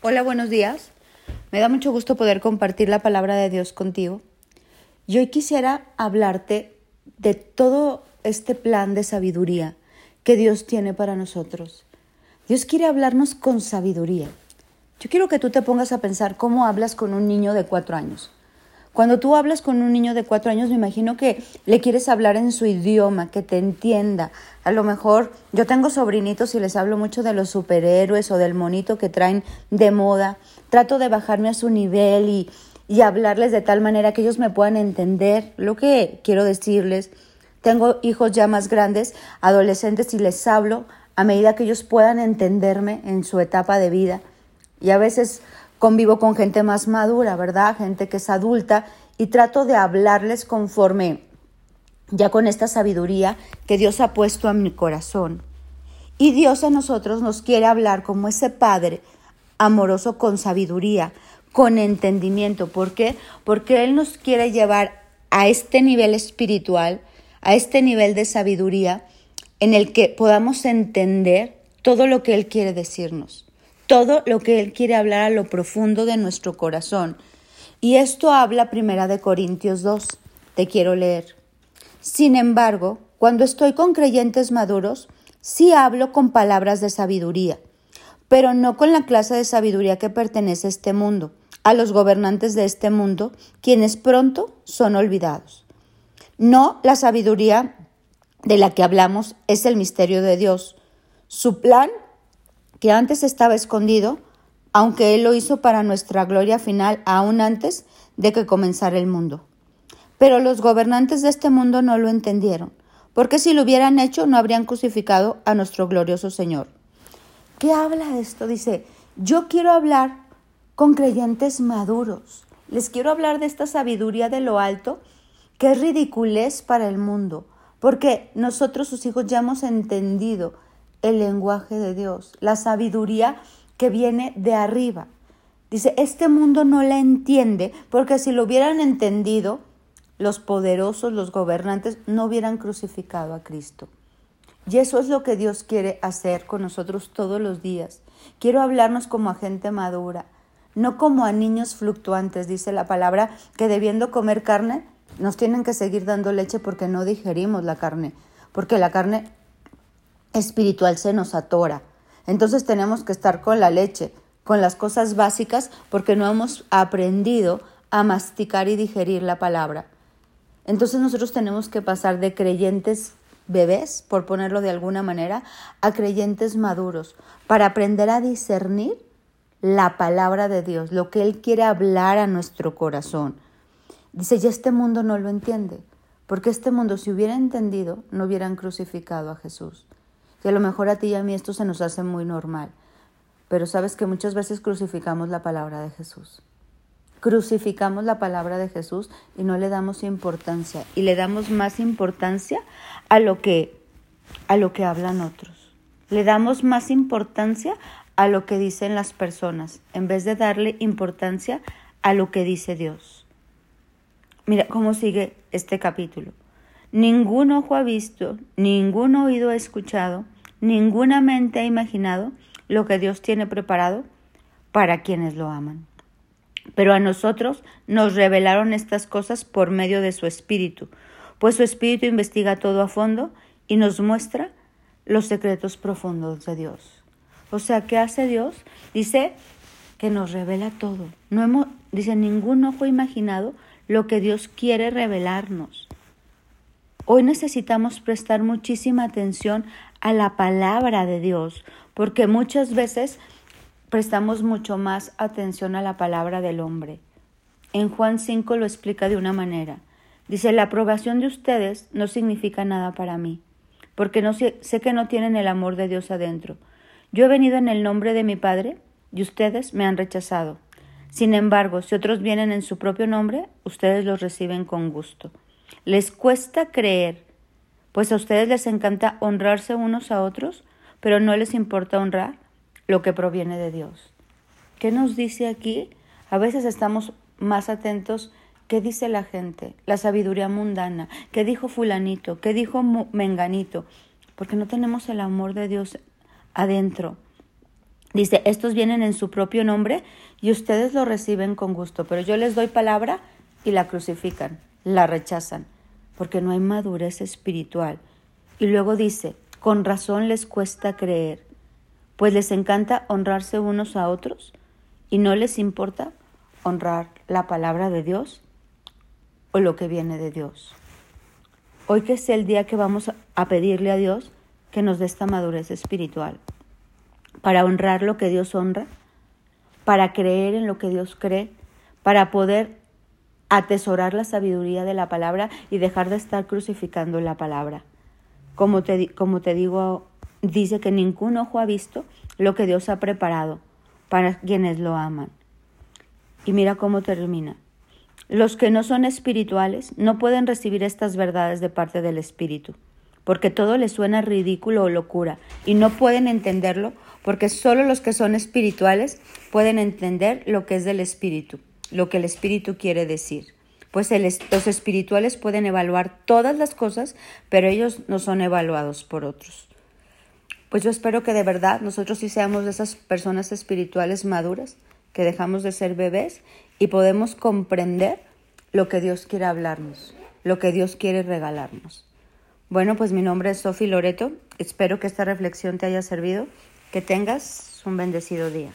Hola, buenos días. Me da mucho gusto poder compartir la palabra de Dios contigo. Y hoy quisiera hablarte de todo este plan de sabiduría que Dios tiene para nosotros. Dios quiere hablarnos con sabiduría. Yo quiero que tú te pongas a pensar cómo hablas con un niño de cuatro años. Cuando tú hablas con un niño de cuatro años, me imagino que le quieres hablar en su idioma, que te entienda. A lo mejor yo tengo sobrinitos y les hablo mucho de los superhéroes o del monito que traen de moda. Trato de bajarme a su nivel y, y hablarles de tal manera que ellos me puedan entender lo que quiero decirles. Tengo hijos ya más grandes, adolescentes, y les hablo a medida que ellos puedan entenderme en su etapa de vida. Y a veces convivo con gente más madura, ¿verdad? Gente que es adulta y trato de hablarles conforme ya con esta sabiduría que Dios ha puesto en mi corazón. Y Dios a nosotros nos quiere hablar como ese Padre amoroso con sabiduría, con entendimiento. ¿Por qué? Porque Él nos quiere llevar a este nivel espiritual, a este nivel de sabiduría, en el que podamos entender todo lo que Él quiere decirnos todo lo que Él quiere hablar a lo profundo de nuestro corazón. Y esto habla primera de Corintios 2. Te quiero leer. Sin embargo, cuando estoy con creyentes maduros, sí hablo con palabras de sabiduría, pero no con la clase de sabiduría que pertenece a este mundo, a los gobernantes de este mundo, quienes pronto son olvidados. No la sabiduría de la que hablamos es el misterio de Dios. Su plan que antes estaba escondido, aunque Él lo hizo para nuestra gloria final aún antes de que comenzara el mundo. Pero los gobernantes de este mundo no lo entendieron, porque si lo hubieran hecho no habrían crucificado a nuestro glorioso Señor. ¿Qué habla esto? Dice, yo quiero hablar con creyentes maduros. Les quiero hablar de esta sabiduría de lo alto que es ridiculez para el mundo, porque nosotros sus hijos ya hemos entendido el lenguaje de Dios, la sabiduría que viene de arriba. Dice, este mundo no la entiende porque si lo hubieran entendido, los poderosos, los gobernantes, no hubieran crucificado a Cristo. Y eso es lo que Dios quiere hacer con nosotros todos los días. Quiero hablarnos como a gente madura, no como a niños fluctuantes, dice la palabra, que debiendo comer carne, nos tienen que seguir dando leche porque no digerimos la carne, porque la carne espiritual se nos atora. Entonces tenemos que estar con la leche, con las cosas básicas, porque no hemos aprendido a masticar y digerir la palabra. Entonces nosotros tenemos que pasar de creyentes bebés, por ponerlo de alguna manera, a creyentes maduros, para aprender a discernir la palabra de Dios, lo que Él quiere hablar a nuestro corazón. Dice, y este mundo no lo entiende, porque este mundo si hubiera entendido, no hubieran crucificado a Jesús que a lo mejor a ti y a mí esto se nos hace muy normal, pero sabes que muchas veces crucificamos la palabra de Jesús. Crucificamos la palabra de Jesús y no le damos importancia y le damos más importancia a lo que a lo que hablan otros. Le damos más importancia a lo que dicen las personas en vez de darle importancia a lo que dice Dios. Mira cómo sigue este capítulo. Ningún ojo ha visto, ningún oído ha escuchado, ninguna mente ha imaginado lo que Dios tiene preparado para quienes lo aman. Pero a nosotros nos revelaron estas cosas por medio de su Espíritu, pues su Espíritu investiga todo a fondo y nos muestra los secretos profundos de Dios. O sea, ¿qué hace Dios? Dice que nos revela todo. No hemos, dice, ningún ojo imaginado lo que Dios quiere revelarnos. Hoy necesitamos prestar muchísima atención a la palabra de Dios, porque muchas veces prestamos mucho más atención a la palabra del hombre. En Juan 5 lo explica de una manera. Dice, la aprobación de ustedes no significa nada para mí, porque no sé, sé que no tienen el amor de Dios adentro. Yo he venido en el nombre de mi Padre y ustedes me han rechazado. Sin embargo, si otros vienen en su propio nombre, ustedes los reciben con gusto. Les cuesta creer, pues a ustedes les encanta honrarse unos a otros, pero no les importa honrar lo que proviene de Dios. ¿Qué nos dice aquí? A veces estamos más atentos ¿Qué dice la gente? La sabiduría mundana. ¿Qué dijo fulanito? ¿Qué dijo menganito? Porque no tenemos el amor de Dios adentro. Dice, estos vienen en su propio nombre y ustedes lo reciben con gusto, pero yo les doy palabra y la crucifican, la rechazan, porque no hay madurez espiritual. Y luego dice, con razón les cuesta creer, pues les encanta honrarse unos a otros y no les importa honrar la palabra de Dios o lo que viene de Dios. Hoy que es el día que vamos a pedirle a Dios que nos dé esta madurez espiritual para honrar lo que Dios honra, para creer en lo que Dios cree, para poder atesorar la sabiduría de la palabra y dejar de estar crucificando la palabra. Como te, como te digo, dice que ningún ojo ha visto lo que Dios ha preparado para quienes lo aman. Y mira cómo termina. Los que no son espirituales no pueden recibir estas verdades de parte del Espíritu, porque todo les suena ridículo o locura, y no pueden entenderlo porque solo los que son espirituales pueden entender lo que es del Espíritu, lo que el Espíritu quiere decir. Pues los espirituales pueden evaluar todas las cosas, pero ellos no son evaluados por otros. Pues yo espero que de verdad nosotros sí seamos esas personas espirituales maduras, que dejamos de ser bebés y podemos comprender lo que Dios quiere hablarnos, lo que Dios quiere regalarnos. Bueno, pues mi nombre es Sofi Loreto. Espero que esta reflexión te haya servido que tengas un bendecido día.